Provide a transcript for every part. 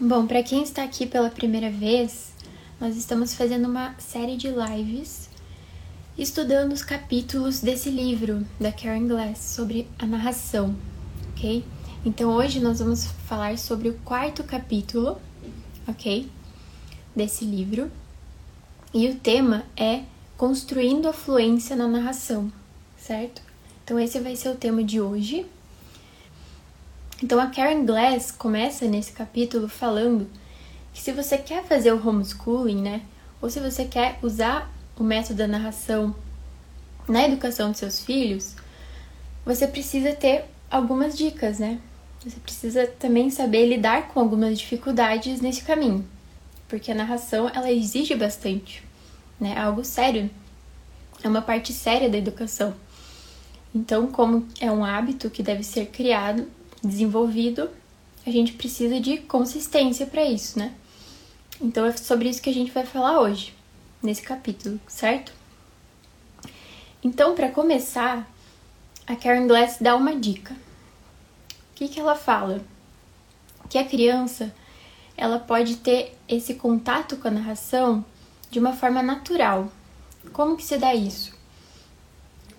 Bom, para quem está aqui pela primeira vez, nós estamos fazendo uma série de lives estudando os capítulos desse livro da Karen Glass sobre a narração, ok? Então hoje nós vamos falar sobre o quarto capítulo, ok? Desse livro. E o tema é Construindo a Fluência na Narração, certo? Então esse vai ser o tema de hoje. Então a Karen Glass começa nesse capítulo falando que se você quer fazer o homeschooling, né, ou se você quer usar o método da narração na educação de seus filhos, você precisa ter algumas dicas, né? Você precisa também saber lidar com algumas dificuldades nesse caminho, porque a narração ela exige bastante, né? É algo sério, é uma parte séria da educação. Então, como é um hábito que deve ser criado, desenvolvido, a gente precisa de consistência para isso, né? Então é sobre isso que a gente vai falar hoje, nesse capítulo, certo? Então, para começar, a Karen Glass dá uma dica. O que, que ela fala? Que a criança ela pode ter esse contato com a narração de uma forma natural. Como que se dá isso?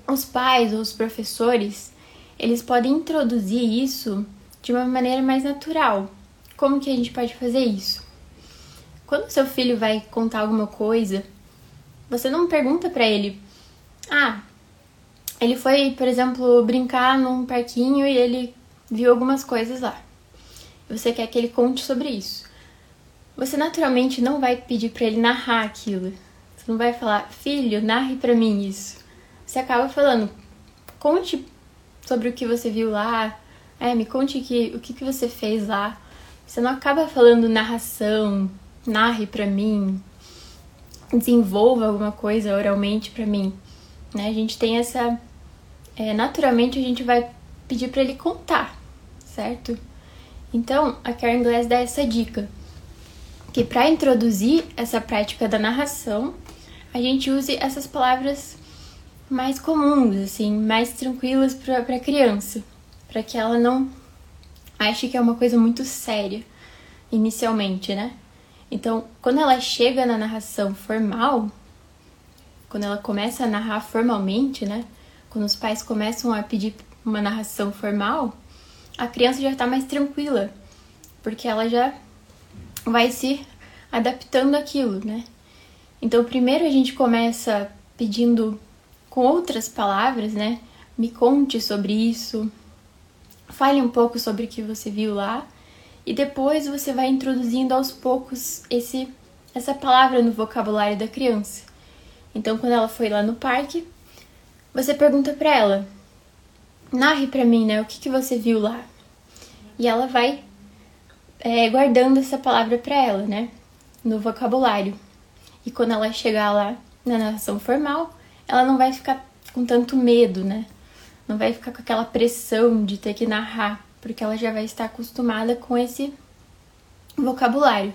Os pais ou os professores eles podem introduzir isso de uma maneira mais natural. Como que a gente pode fazer isso? Quando seu filho vai contar alguma coisa, você não pergunta para ele: "Ah, ele foi, por exemplo, brincar num parquinho e ele viu algumas coisas lá". Você quer que ele conte sobre isso. Você naturalmente não vai pedir para ele narrar aquilo. Você não vai falar: "Filho, narre para mim isso". Você acaba falando: "Conte sobre o que você viu lá. É, me conte que, o que, que você fez lá. Você não acaba falando narração, narre para mim, desenvolva alguma coisa oralmente para mim. Né? A gente tem essa. É, naturalmente a gente vai pedir para ele contar, certo? Então a Karen Glass dá essa dica que para introduzir essa prática da narração a gente use essas palavras mais comuns, assim, mais tranquilas para a criança, para que ela não ache que é uma coisa muito séria inicialmente, né? Então, quando ela chega na narração formal, quando ela começa a narrar formalmente, né? Quando os pais começam a pedir uma narração formal, a criança já está mais tranquila, porque ela já vai se adaptando àquilo, né? Então, primeiro a gente começa pedindo com outras palavras, né? Me conte sobre isso, fale um pouco sobre o que você viu lá e depois você vai introduzindo aos poucos esse essa palavra no vocabulário da criança. Então, quando ela foi lá no parque, você pergunta para ela: narre para mim, né? O que, que você viu lá? E ela vai é, guardando essa palavra para ela, né? No vocabulário. E quando ela chegar lá na narração formal, ela não vai ficar com tanto medo, né? Não vai ficar com aquela pressão de ter que narrar, porque ela já vai estar acostumada com esse vocabulário,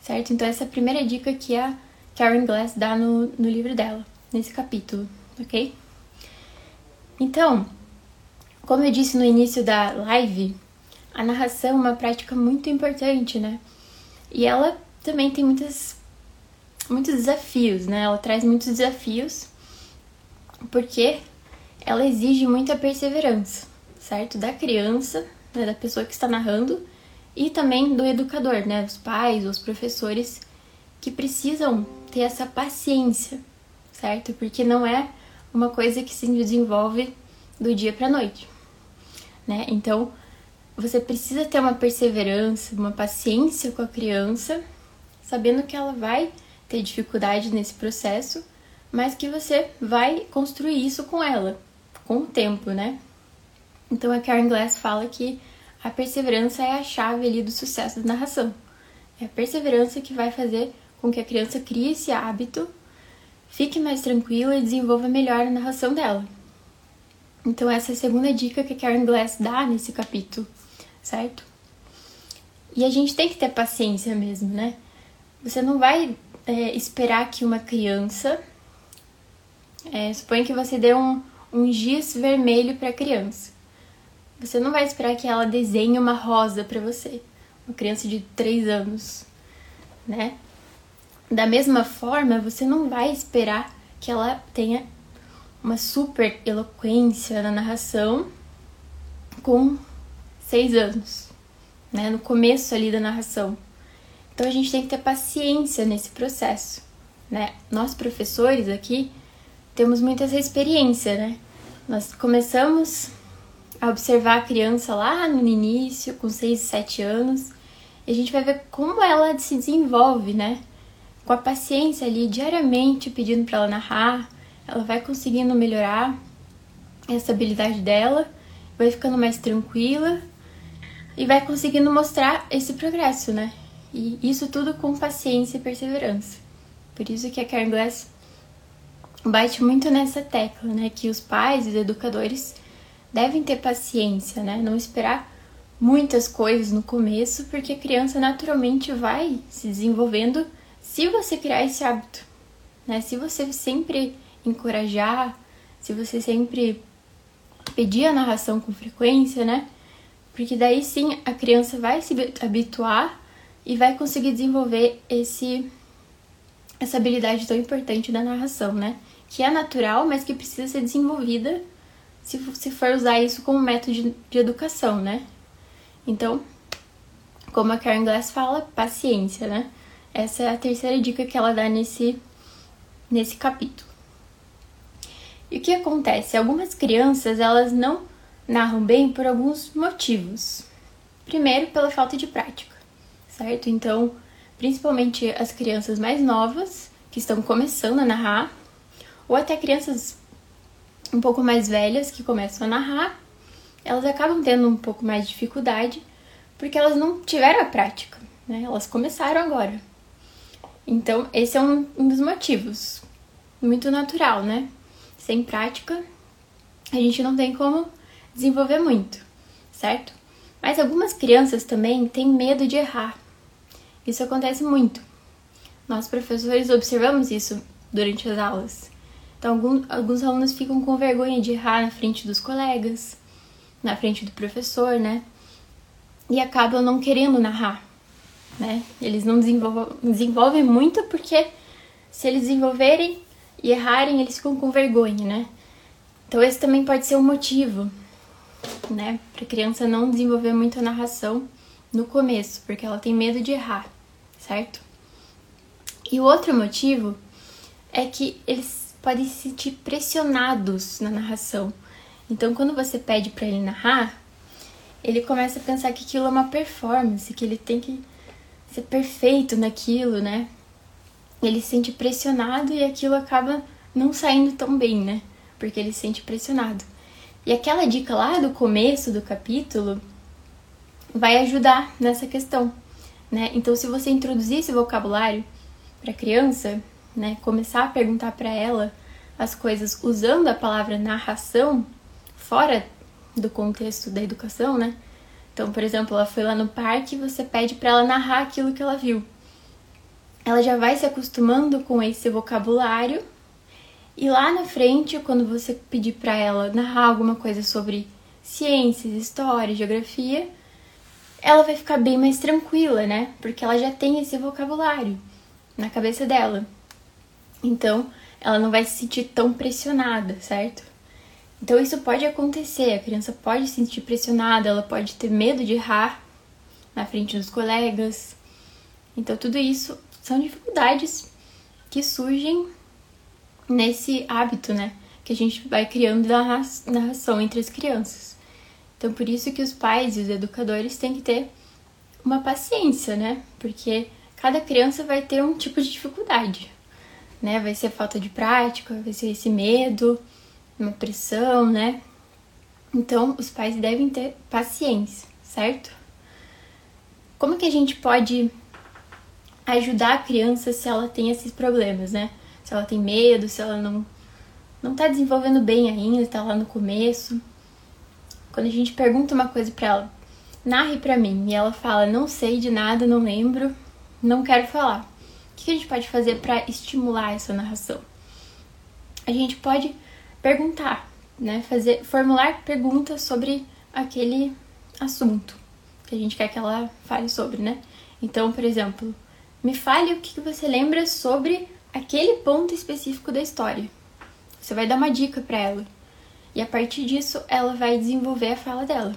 certo? Então, essa é a primeira dica que a Karen Glass dá no, no livro dela, nesse capítulo, ok? Então, como eu disse no início da live, a narração é uma prática muito importante, né? E ela também tem muitas, muitos desafios, né? Ela traz muitos desafios porque ela exige muita perseverança, certo? Da criança, né, da pessoa que está narrando e também do educador, né, os pais, os professores que precisam ter essa paciência, certo? Porque não é uma coisa que se desenvolve do dia para noite, né? Então, você precisa ter uma perseverança, uma paciência com a criança, sabendo que ela vai ter dificuldade nesse processo, mas que você vai construir isso com ela, com o tempo, né? Então a Karen Glass fala que a perseverança é a chave ali do sucesso da narração. É a perseverança que vai fazer com que a criança crie esse hábito, fique mais tranquila e desenvolva melhor a narração dela. Então essa é a segunda dica que a Karen Glass dá nesse capítulo, certo? E a gente tem que ter paciência mesmo, né? Você não vai é, esperar que uma criança é, suponha que você dê um, um giz vermelho para a criança. Você não vai esperar que ela desenhe uma rosa para você. uma criança de 3 anos, né? Da mesma forma, você não vai esperar que ela tenha uma super eloquência na narração com 6 anos, né? No começo ali da narração. Então a gente tem que ter paciência nesse processo, né? Nós professores aqui temos muita essa experiência, né? Nós começamos a observar a criança lá no início, com 6, 7 anos, e a gente vai ver como ela se desenvolve, né? Com a paciência ali, diariamente pedindo para ela narrar, ela vai conseguindo melhorar essa habilidade dela, vai ficando mais tranquila e vai conseguindo mostrar esse progresso, né? E isso tudo com paciência e perseverança. Por isso que a Karen bate muito nessa tecla, né? Que os pais e os educadores devem ter paciência, né? Não esperar muitas coisas no começo, porque a criança naturalmente vai se desenvolvendo se você criar esse hábito, né? Se você sempre encorajar, se você sempre pedir a narração com frequência, né? Porque daí sim a criança vai se habituar e vai conseguir desenvolver esse essa habilidade tão importante da narração, né? Que é natural, mas que precisa ser desenvolvida se, se for usar isso como método de, de educação, né? Então, como a Karen Glass fala, paciência, né? Essa é a terceira dica que ela dá nesse, nesse capítulo. E o que acontece? Algumas crianças, elas não narram bem por alguns motivos. Primeiro, pela falta de prática, certo? Então, principalmente as crianças mais novas, que estão começando a narrar, ou até crianças um pouco mais velhas que começam a narrar, elas acabam tendo um pouco mais de dificuldade porque elas não tiveram a prática, né? Elas começaram agora. Então, esse é um, um dos motivos. Muito natural, né? Sem prática, a gente não tem como desenvolver muito, certo? Mas algumas crianças também têm medo de errar. Isso acontece muito. Nós, professores, observamos isso durante as aulas. Então, alguns, alguns alunos ficam com vergonha de errar na frente dos colegas, na frente do professor, né? E acabam não querendo narrar, né? Eles não desenvolvem, desenvolvem muito porque se eles desenvolverem e errarem, eles ficam com vergonha, né? Então, esse também pode ser um motivo, né? Para a criança não desenvolver muito a narração no começo, porque ela tem medo de errar, certo? E o outro motivo é que eles podem se sentir pressionados na narração. Então, quando você pede para ele narrar, ele começa a pensar que aquilo é uma performance, que ele tem que ser perfeito naquilo, né? Ele se sente pressionado e aquilo acaba não saindo tão bem, né? Porque ele se sente pressionado. E aquela dica lá do começo do capítulo vai ajudar nessa questão, né? Então, se você introduzir esse vocabulário para criança, né, começar a perguntar para ela as coisas usando a palavra narração fora do contexto da educação, né? Então, por exemplo, ela foi lá no parque e você pede para ela narrar aquilo que ela viu. Ela já vai se acostumando com esse vocabulário e lá na frente, quando você pedir para ela narrar alguma coisa sobre ciências, história, geografia, ela vai ficar bem mais tranquila, né? Porque ela já tem esse vocabulário na cabeça dela. Então, ela não vai se sentir tão pressionada, certo? Então isso pode acontecer, a criança pode se sentir pressionada, ela pode ter medo de errar na frente dos colegas. Então tudo isso são dificuldades que surgem nesse hábito, né? Que a gente vai criando da narração entre as crianças. Então por isso que os pais e os educadores têm que ter uma paciência, né? Porque cada criança vai ter um tipo de dificuldade né? Vai ser falta de prática, vai ser esse medo, uma pressão, né? Então, os pais devem ter paciência, certo? Como que a gente pode ajudar a criança se ela tem esses problemas, né? Se ela tem medo, se ela não não tá desenvolvendo bem ainda, tá lá no começo. Quando a gente pergunta uma coisa para ela, narre para mim, e ela fala: "Não sei de nada, não lembro, não quero falar" que a gente pode fazer para estimular essa narração? A gente pode perguntar, né? Fazer, formular perguntas sobre aquele assunto que a gente quer que ela fale sobre, né? Então, por exemplo, me fale o que você lembra sobre aquele ponto específico da história. Você vai dar uma dica para ela. E a partir disso, ela vai desenvolver a fala dela.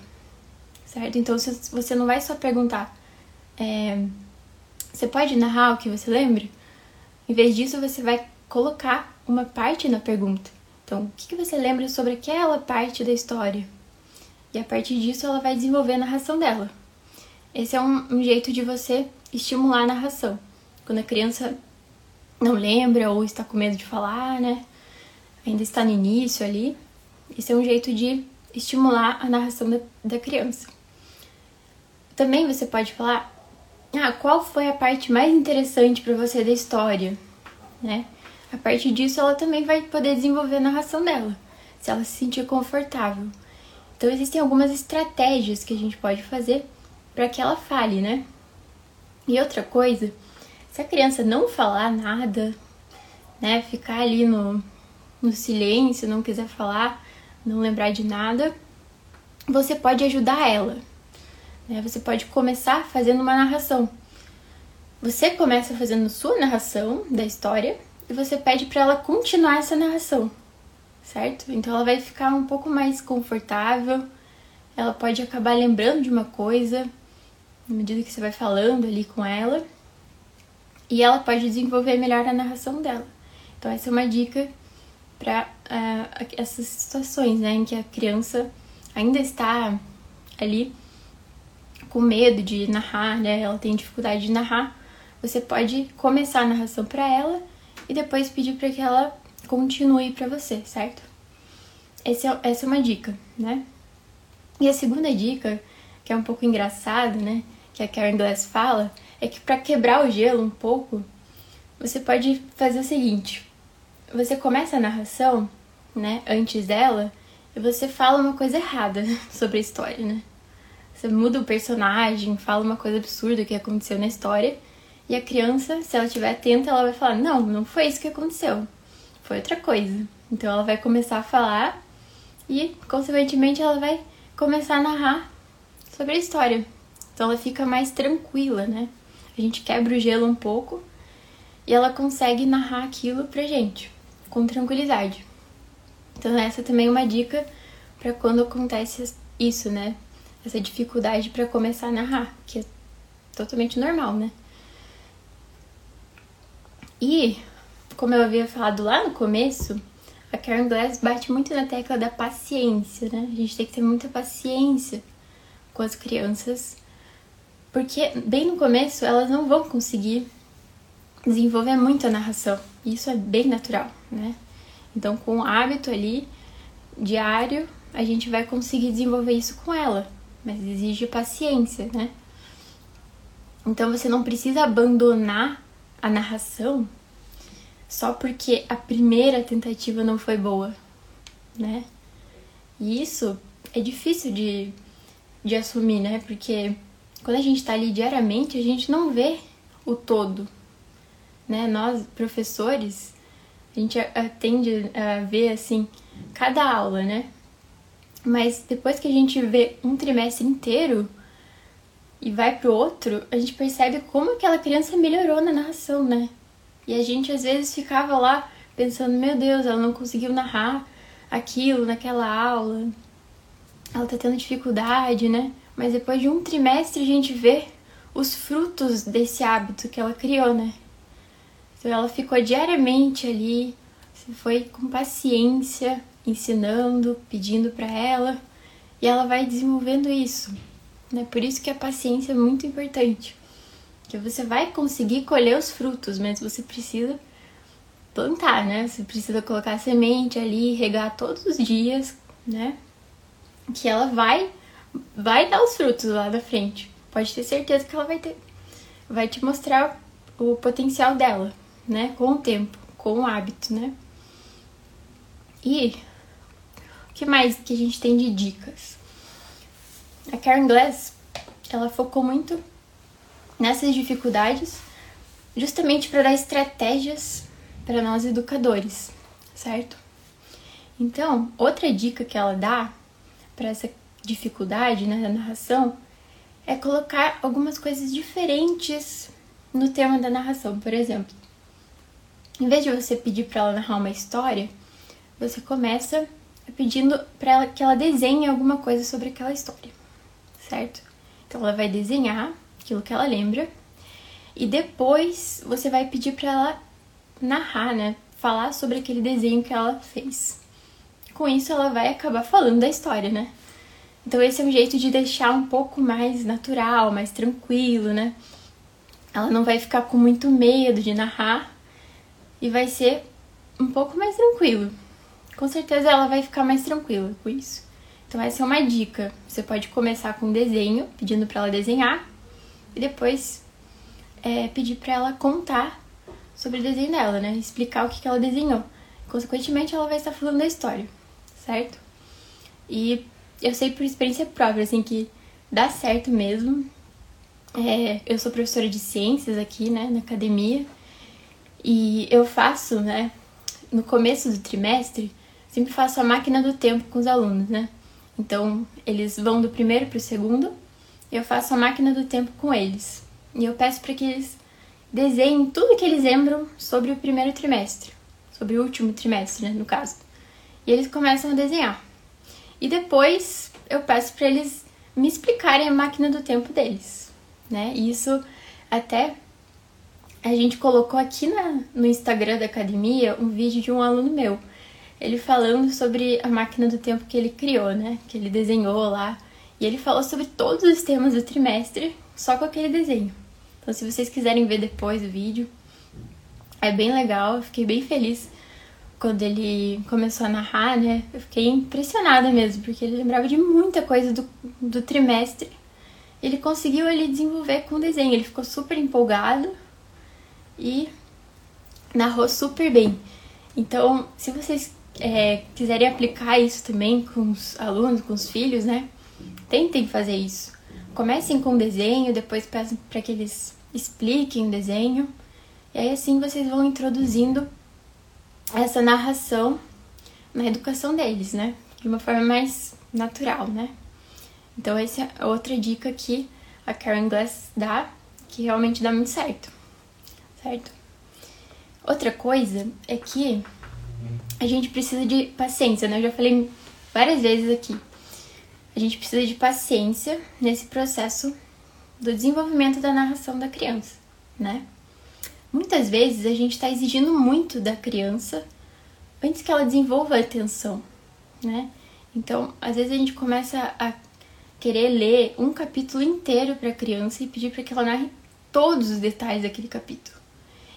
Certo? Então, você não vai só perguntar, é, você pode narrar o que você lembra? Em vez disso, você vai colocar uma parte na pergunta. Então, o que você lembra sobre aquela parte da história? E a partir disso, ela vai desenvolver a narração dela. Esse é um, um jeito de você estimular a narração. Quando a criança não lembra ou está com medo de falar, né? Ainda está no início ali. Esse é um jeito de estimular a narração da, da criança. Também você pode falar ah, qual foi a parte mais interessante para você da história, né? A partir disso, ela também vai poder desenvolver a narração dela, se ela se sentir confortável. Então, existem algumas estratégias que a gente pode fazer para que ela fale, né? E outra coisa, se a criança não falar nada, né, ficar ali no, no silêncio, não quiser falar, não lembrar de nada, você pode ajudar ela. Né? Você pode começar fazendo uma narração. Você começa fazendo sua narração da história e você pede para ela continuar essa narração, certo? Então ela vai ficar um pouco mais confortável, ela pode acabar lembrando de uma coisa na medida que você vai falando ali com ela e ela pode desenvolver melhor a narração dela. Então essa é uma dica para uh, ah, essas situações, né, em que a criança ainda está ali com medo de narrar, né? Ela tem dificuldade de narrar. Você pode começar a narração para ela e depois pedir para que ela continue para você, certo? Esse é, essa é uma dica, né? E a segunda dica, que é um pouco engraçada, né? Que a Karen Glass fala, é que para quebrar o gelo um pouco, você pode fazer o seguinte: você começa a narração, né? Antes dela, e você fala uma coisa errada sobre a história, né? Você muda o personagem, fala uma coisa absurda que aconteceu na história. E a criança, se ela estiver atenta, ela vai falar: Não, não foi isso que aconteceu. Foi outra coisa. Então ela vai começar a falar e, consequentemente, ela vai começar a narrar sobre a história. Então ela fica mais tranquila, né? A gente quebra o gelo um pouco e ela consegue narrar aquilo pra gente com tranquilidade. Então essa também é uma dica para quando acontece isso, né? essa dificuldade para começar a narrar, que é totalmente normal, né? E, como eu havia falado lá no começo, a Karen Glass bate muito na tecla da paciência, né? A gente tem que ter muita paciência com as crianças, porque bem no começo elas não vão conseguir desenvolver muito a narração. Isso é bem natural, né? Então, com o hábito ali diário, a gente vai conseguir desenvolver isso com ela mas exige paciência, né? Então você não precisa abandonar a narração só porque a primeira tentativa não foi boa, né? E isso é difícil de, de assumir, né? Porque quando a gente está ali diariamente, a gente não vê o todo, né? Nós, professores, a gente tende a ver, assim, cada aula, né? Mas depois que a gente vê um trimestre inteiro e vai pro outro, a gente percebe como aquela criança melhorou na narração, né? E a gente às vezes ficava lá pensando, meu Deus, ela não conseguiu narrar aquilo naquela aula. Ela tá tendo dificuldade, né? Mas depois de um trimestre a gente vê os frutos desse hábito que ela criou, né? Então ela ficou diariamente ali, foi com paciência, ensinando, pedindo para ela, e ela vai desenvolvendo isso. Né? Por isso que a paciência é muito importante. Que você vai conseguir colher os frutos, mas você precisa plantar, né? Você precisa colocar a semente ali, regar todos os dias, né? Que ela vai vai dar os frutos lá da frente. Pode ter certeza que ela vai ter vai te mostrar o potencial dela, né? Com o tempo, com o hábito, né? E que mais que a gente tem de dicas? A Karen Glass, ela focou muito nessas dificuldades justamente para dar estratégias para nós educadores, certo? Então, outra dica que ela dá para essa dificuldade né, da narração é colocar algumas coisas diferentes no tema da narração. Por exemplo, em vez de você pedir para ela narrar uma história, você começa pedindo para ela que ela desenhe alguma coisa sobre aquela história, certo? Então ela vai desenhar aquilo que ela lembra e depois você vai pedir para ela narrar, né? Falar sobre aquele desenho que ela fez. Com isso ela vai acabar falando da história, né? Então esse é um jeito de deixar um pouco mais natural, mais tranquilo, né? Ela não vai ficar com muito medo de narrar e vai ser um pouco mais tranquilo. Com certeza ela vai ficar mais tranquila com isso. Então essa é uma dica. Você pode começar com um desenho, pedindo para ela desenhar e depois é, pedir para ela contar sobre o desenho dela, né? Explicar o que, que ela desenhou. Consequentemente, ela vai estar falando da história, certo? E eu sei por experiência própria, assim, que dá certo mesmo. É, eu sou professora de ciências aqui, né, na academia, e eu faço, né, no começo do trimestre, sempre faço a máquina do tempo com os alunos, né? Então, eles vão do primeiro para o segundo, eu faço a máquina do tempo com eles. E eu peço para que eles desenhem tudo que eles lembram sobre o primeiro trimestre, sobre o último trimestre, né, no caso. E eles começam a desenhar. E depois eu peço para eles me explicarem a máquina do tempo deles, né? E isso até a gente colocou aqui na, no Instagram da academia um vídeo de um aluno meu, ele falando sobre a máquina do tempo que ele criou, né? Que ele desenhou lá. E ele falou sobre todos os temas do trimestre, só com aquele desenho. Então, se vocês quiserem ver depois o vídeo, é bem legal. Eu fiquei bem feliz quando ele começou a narrar, né? Eu fiquei impressionada mesmo, porque ele lembrava de muita coisa do, do trimestre. Ele conseguiu ali desenvolver com o desenho, ele ficou super empolgado e narrou super bem. Então, se vocês é, quiserem aplicar isso também com os alunos, com os filhos, né? Tentem fazer isso. Comecem com o desenho, depois peçam para que eles expliquem o desenho. E aí assim vocês vão introduzindo essa narração na educação deles, né? De uma forma mais natural, né? Então essa é outra dica que a Karen Glass dá, que realmente dá muito certo. Certo? Outra coisa é que a gente precisa de paciência, né? Eu já falei várias vezes aqui. A gente precisa de paciência nesse processo do desenvolvimento da narração da criança, né? Muitas vezes a gente está exigindo muito da criança antes que ela desenvolva a atenção, né? Então, às vezes a gente começa a querer ler um capítulo inteiro para a criança e pedir para que ela narre todos os detalhes daquele capítulo.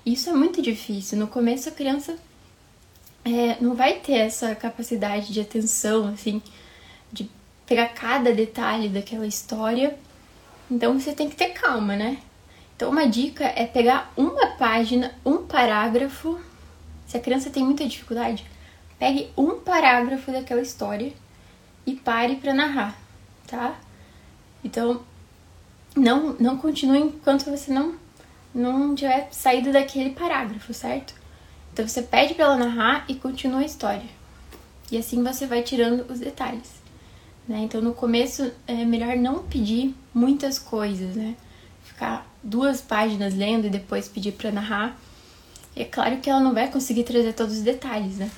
Isso é muito difícil. No começo a criança é, não vai ter essa capacidade de atenção, assim, de pegar cada detalhe daquela história. Então você tem que ter calma, né? Então uma dica é pegar uma página, um parágrafo. Se a criança tem muita dificuldade, pegue um parágrafo daquela história e pare para narrar, tá? Então não não continue enquanto você não não tiver saído daquele parágrafo, certo? Então você pede para ela narrar e continua a história. E assim você vai tirando os detalhes. Né? Então no começo é melhor não pedir muitas coisas, né? Ficar duas páginas lendo e depois pedir para narrar. E é claro que ela não vai conseguir trazer todos os detalhes, né?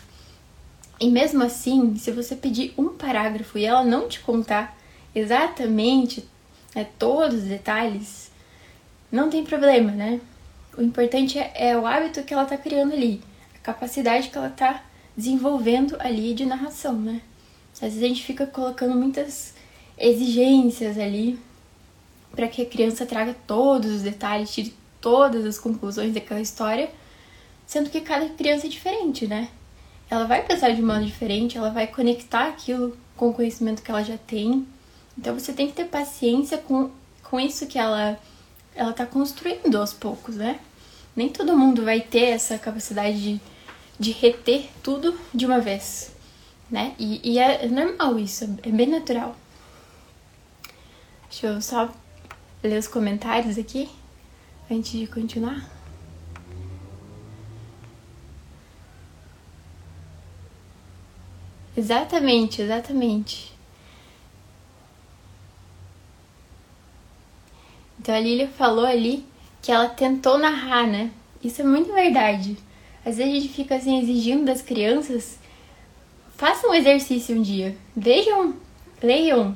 E mesmo assim, se você pedir um parágrafo e ela não te contar exatamente né, todos os detalhes, não tem problema, né? O importante é, é o hábito que ela tá criando ali capacidade que ela está desenvolvendo ali de narração, né? Às vezes a gente fica colocando muitas exigências ali para que a criança traga todos os detalhes, tire todas as conclusões daquela história, sendo que cada criança é diferente, né? Ela vai pensar de modo diferente, ela vai conectar aquilo com o conhecimento que ela já tem. Então você tem que ter paciência com, com isso que ela ela tá construindo aos poucos, né? Nem todo mundo vai ter essa capacidade de, de reter tudo de uma vez, né? E, e é normal isso, é bem natural. Deixa eu só ler os comentários aqui antes de continuar. Exatamente, exatamente. Então a Lilia falou ali que ela tentou narrar, né? Isso é muito verdade. Às vezes a gente fica assim exigindo das crianças. Façam um exercício um dia. Vejam, leiam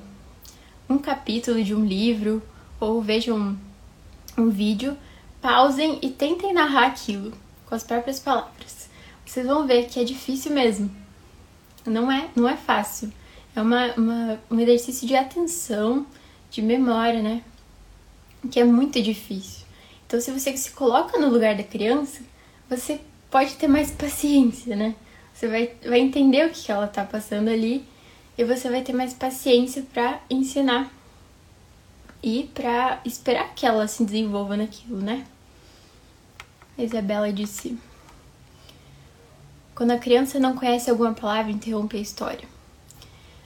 um capítulo de um livro ou vejam um, vídeo, pausem e tentem narrar aquilo com as próprias palavras. Vocês vão ver que é difícil mesmo. Não é, não é fácil. É uma, uma, um exercício de atenção, de memória, né? Que é muito difícil. Então, se você se coloca no lugar da criança, você pode ter mais paciência, né? Você vai, vai entender o que ela tá passando ali e você vai ter mais paciência para ensinar e para esperar que ela se desenvolva naquilo, né? A Isabela disse: Quando a criança não conhece alguma palavra, interrompe a história.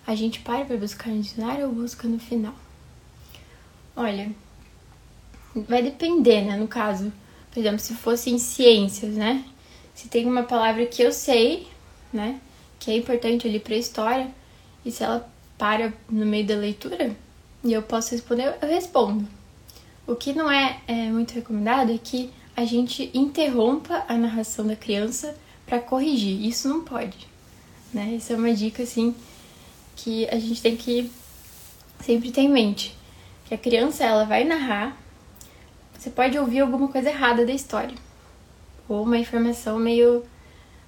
A gente para para buscar no dicionário ou busca no final? Olha, vai depender, né? No caso, por exemplo, se fosse em ciências, né? Se tem uma palavra que eu sei, né? Que é importante ali para a história, e se ela para no meio da leitura e eu posso responder, eu respondo. O que não é, é muito recomendado é que a gente interrompa a narração da criança para corrigir. Isso não pode, né? Isso é uma dica assim que a gente tem que sempre ter em mente, que a criança ela vai narrar, você pode ouvir alguma coisa errada da história ou uma informação meio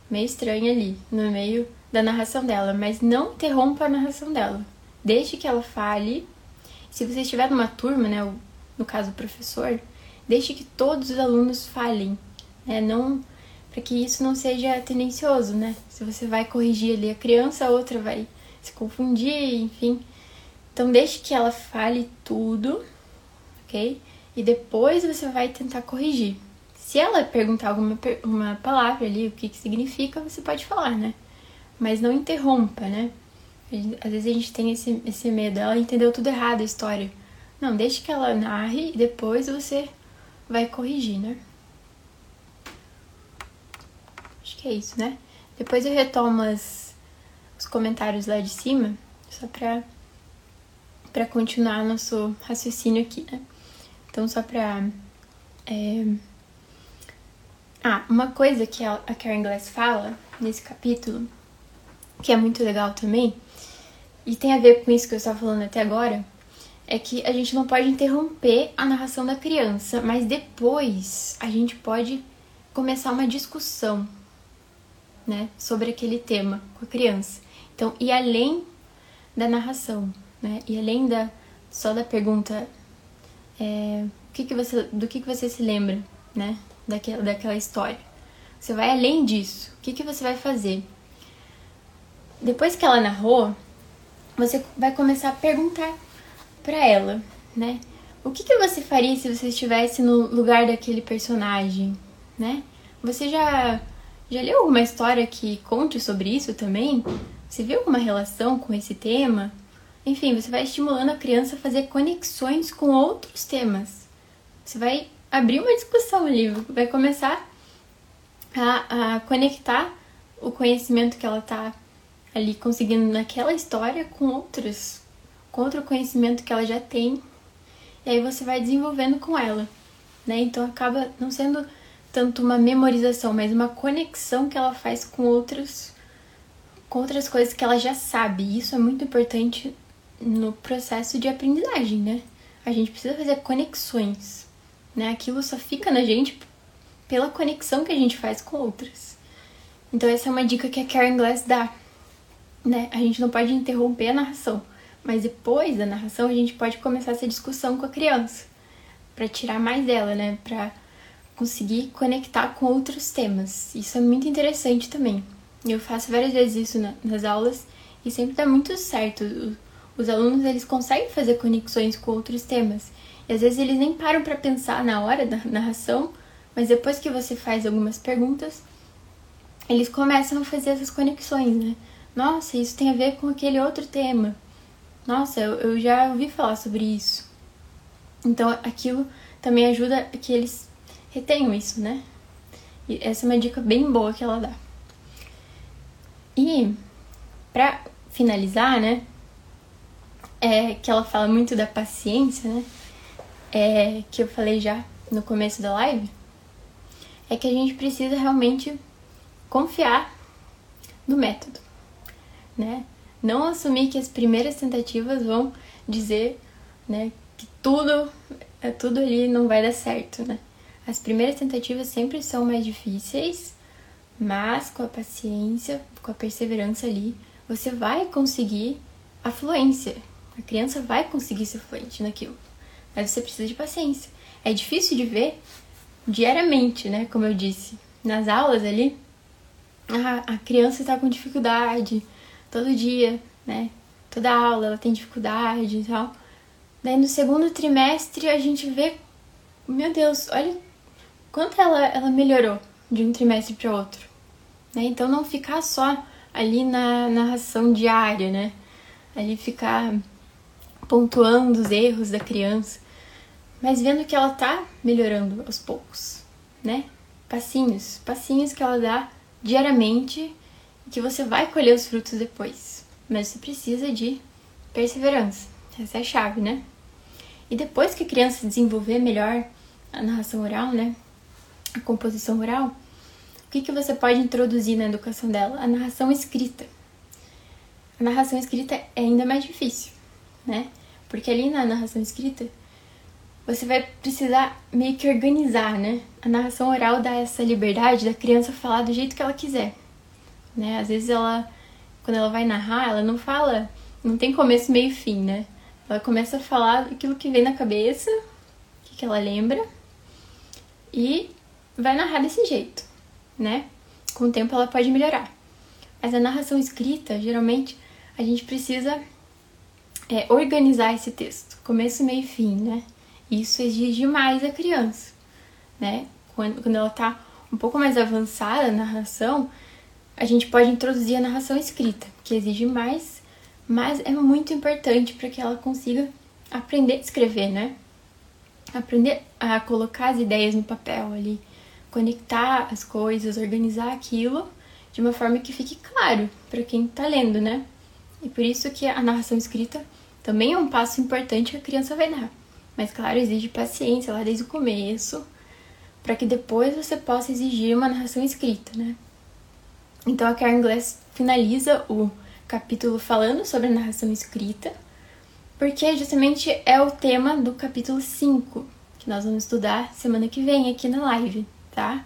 meio estranha ali no meio da narração dela, mas não interrompa a narração dela. Deixe que ela fale. Se você estiver numa turma, né, no caso o professor, deixe que todos os alunos falem, né, não para que isso não seja tendencioso, né? Se você vai corrigir ali a criança, a outra vai se confundir, enfim. Então deixe que ela fale tudo, ok? E depois você vai tentar corrigir. Se ela perguntar alguma uma palavra ali, o que, que significa, você pode falar, né? Mas não interrompa, né? Às vezes a gente tem esse, esse medo, ela entendeu tudo errado a história. Não, deixe que ela narre e depois você vai corrigir, né? Acho que é isso, né? Depois eu retomo as, os comentários lá de cima, só pra, pra continuar nosso raciocínio aqui, né? Então, só pra. É, ah, uma coisa que a Karen Glass fala nesse capítulo, que é muito legal também, e tem a ver com isso que eu estava falando até agora, é que a gente não pode interromper a narração da criança, mas depois a gente pode começar uma discussão, né, sobre aquele tema com a criança. Então, e além da narração, né, e além da só da pergunta, é, que que você, do que que você se lembra, né, daquela, daquela história. Você vai além disso. O que, que você vai fazer? Depois que ela narrou, você vai começar a perguntar para ela, né? O que, que você faria se você estivesse no lugar daquele personagem, né? Você já já leu alguma história que conte sobre isso também? Você viu alguma relação com esse tema? Enfim, você vai estimulando a criança a fazer conexões com outros temas. Você vai abrir uma discussão ali, vai começar a, a conectar o conhecimento que ela está ali conseguindo naquela história com outros, com outro conhecimento que ela já tem, e aí você vai desenvolvendo com ela, né? Então acaba não sendo tanto uma memorização, mas uma conexão que ela faz com outros com outras coisas que ela já sabe. Isso é muito importante no processo de aprendizagem, né? A gente precisa fazer conexões né? Aquilo só fica na gente pela conexão que a gente faz com outras. Então essa é uma dica que a Karen Glass dá, né? A gente não pode interromper a narração, mas depois da narração a gente pode começar essa discussão com a criança para tirar mais dela, né? Para conseguir conectar com outros temas. Isso é muito interessante também. Eu faço várias vezes isso nas aulas e sempre dá muito certo. Os alunos eles conseguem fazer conexões com outros temas. E às vezes eles nem param para pensar na hora da narração, mas depois que você faz algumas perguntas, eles começam a fazer essas conexões, né? Nossa, isso tem a ver com aquele outro tema. Nossa, eu, eu já ouvi falar sobre isso. Então aquilo também ajuda que eles retenham isso, né? E essa é uma dica bem boa que ela dá. E para finalizar, né? É que ela fala muito da paciência, né? é, que eu falei já no começo da live é que a gente precisa realmente confiar no método, né? Não assumir que as primeiras tentativas vão dizer, né, que tudo, é tudo ali não vai dar certo, né? As primeiras tentativas sempre são mais difíceis, mas com a paciência, com a perseverança ali, você vai conseguir a fluência. A criança vai conseguir ser fluente naquilo. Mas você precisa de paciência. É difícil de ver diariamente, né? Como eu disse, nas aulas ali, a, a criança está com dificuldade todo dia, né? Toda aula ela tem dificuldade e tal. Daí no segundo trimestre a gente vê, meu Deus, olha quanto ela, ela melhorou de um trimestre para outro. Né? Então não ficar só ali na narração diária, né? Ali ficar pontuando os erros da criança, mas vendo que ela tá melhorando aos poucos, né? Passinhos, passinhos que ela dá diariamente e que você vai colher os frutos depois. Mas você precisa de perseverança. Essa é a chave, né? E depois que a criança desenvolver melhor a narração oral, né? A composição oral, o que, que você pode introduzir na educação dela? A narração escrita. A narração escrita é ainda mais difícil, né? Porque ali na narração escrita, você vai precisar meio que organizar, né? A narração oral dá essa liberdade da criança falar do jeito que ela quiser, né? Às vezes ela, quando ela vai narrar, ela não fala, não tem começo, meio e fim, né? Ela começa a falar aquilo que vem na cabeça, o que ela lembra, e vai narrar desse jeito, né? Com o tempo ela pode melhorar. Mas a narração escrita, geralmente, a gente precisa é, organizar esse texto, começo, meio e fim, né? Isso exige mais a criança, né? Quando, quando ela está um pouco mais avançada na narração, a gente pode introduzir a narração escrita, que exige mais, mas é muito importante para que ela consiga aprender a escrever, né? Aprender a colocar as ideias no papel ali, conectar as coisas, organizar aquilo de uma forma que fique claro para quem está lendo, né? E por isso que a narração escrita também é um passo importante que a criança vai dar. Mas claro, exige paciência lá desde o começo, para que depois você possa exigir uma narração escrita, né? Então a Karen Glass finaliza o capítulo falando sobre a narração escrita, porque justamente é o tema do capítulo 5, que nós vamos estudar semana que vem aqui na live, tá?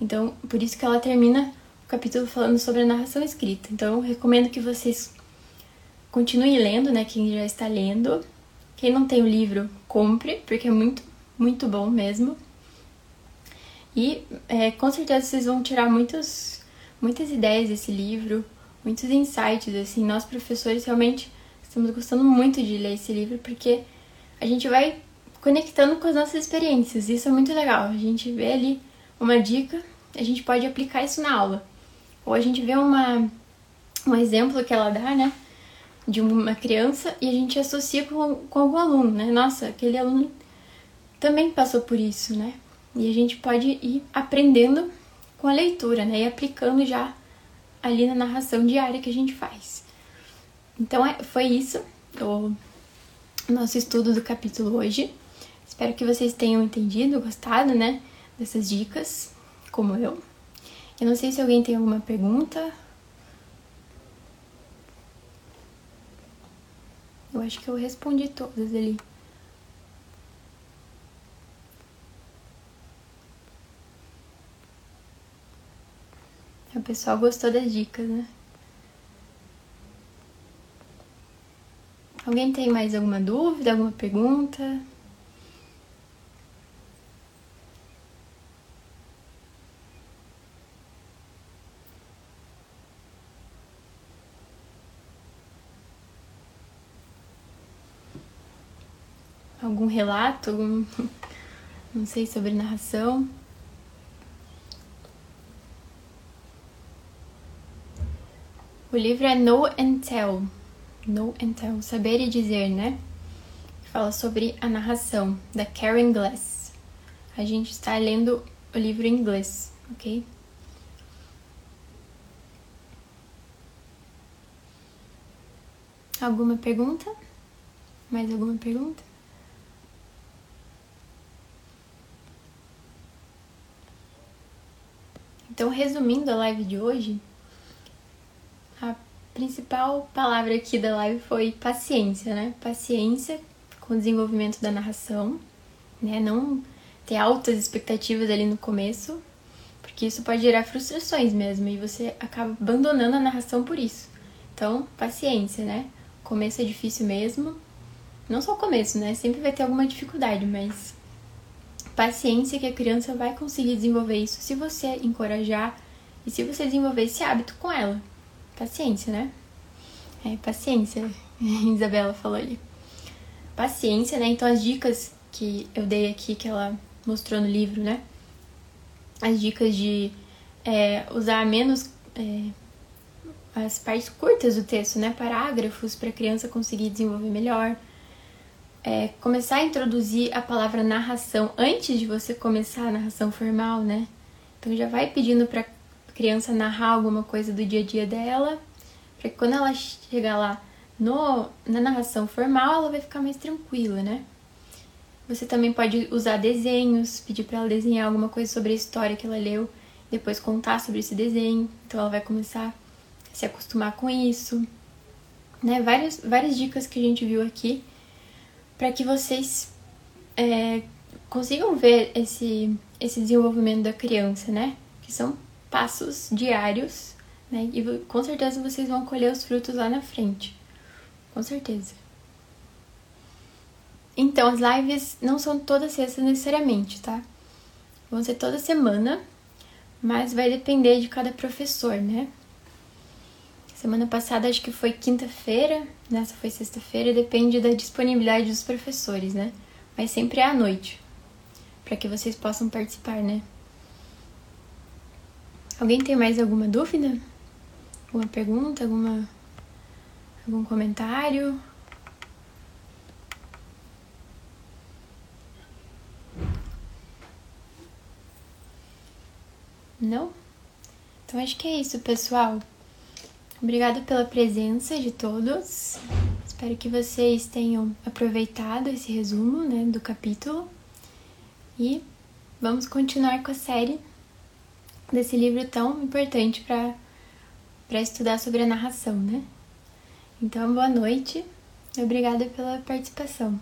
Então, por isso que ela termina o capítulo falando sobre a narração escrita. Então, eu recomendo que vocês continue lendo, né? Quem já está lendo. Quem não tem o livro, compre, porque é muito, muito bom mesmo. E é, com certeza vocês vão tirar muitos, muitas ideias desse livro, muitos insights, assim. Nós, professores, realmente estamos gostando muito de ler esse livro, porque a gente vai conectando com as nossas experiências. Isso é muito legal. A gente vê ali uma dica, a gente pode aplicar isso na aula. Ou a gente vê uma, um exemplo que ela dá, né? De uma criança e a gente associa com, com algum aluno, né? Nossa, aquele aluno também passou por isso, né? E a gente pode ir aprendendo com a leitura, né? E aplicando já ali na narração diária que a gente faz. Então é, foi isso o nosso estudo do capítulo hoje. Espero que vocês tenham entendido, gostado, né? Dessas dicas, como eu. Eu não sei se alguém tem alguma pergunta Eu acho que eu respondi todas ali. O pessoal gostou das dicas, né? Alguém tem mais alguma dúvida, alguma pergunta? Algum relato, algum, não sei, sobre narração. O livro é Know and Tell. Know and Tell, saber e dizer, né? Fala sobre a narração da Karen Glass. A gente está lendo o livro em inglês, ok? Alguma pergunta? Mais alguma pergunta? Então, resumindo a live de hoje, a principal palavra aqui da live foi paciência, né? Paciência com o desenvolvimento da narração, né? Não ter altas expectativas ali no começo, porque isso pode gerar frustrações mesmo e você acaba abandonando a narração por isso. Então, paciência, né? O começo é difícil mesmo. Não só o começo, né? Sempre vai ter alguma dificuldade, mas paciência que a criança vai conseguir desenvolver isso se você encorajar e se você desenvolver esse hábito com ela. Paciência, né? É, paciência, Isabela falou ali. Paciência, né? Então as dicas que eu dei aqui, que ela mostrou no livro, né? As dicas de é, usar menos é, as partes curtas do texto, né? Parágrafos para a criança conseguir desenvolver melhor. É, começar a introduzir a palavra narração antes de você começar a narração formal, né? Então já vai pedindo para criança narrar alguma coisa do dia a dia dela, para que quando ela chegar lá no, na narração formal, ela vai ficar mais tranquila, né? Você também pode usar desenhos, pedir para ela desenhar alguma coisa sobre a história que ela leu, depois contar sobre esse desenho. Então ela vai começar a se acostumar com isso. Né? Várias, várias dicas que a gente viu aqui para que vocês é, consigam ver esse, esse desenvolvimento da criança, né? Que são passos diários, né? E com certeza vocês vão colher os frutos lá na frente. Com certeza. Então, as lives não são todas sextas necessariamente, tá? Vão ser toda semana, mas vai depender de cada professor, né? Semana passada acho que foi quinta-feira, nessa foi sexta-feira, depende da disponibilidade dos professores, né? Mas sempre é à noite, para que vocês possam participar, né? Alguém tem mais alguma dúvida? Alguma pergunta? Alguma algum comentário? Não? Então acho que é isso, pessoal. Obrigada pela presença de todos. Espero que vocês tenham aproveitado esse resumo né, do capítulo. E vamos continuar com a série desse livro tão importante para estudar sobre a narração, né? Então, boa noite obrigada pela participação.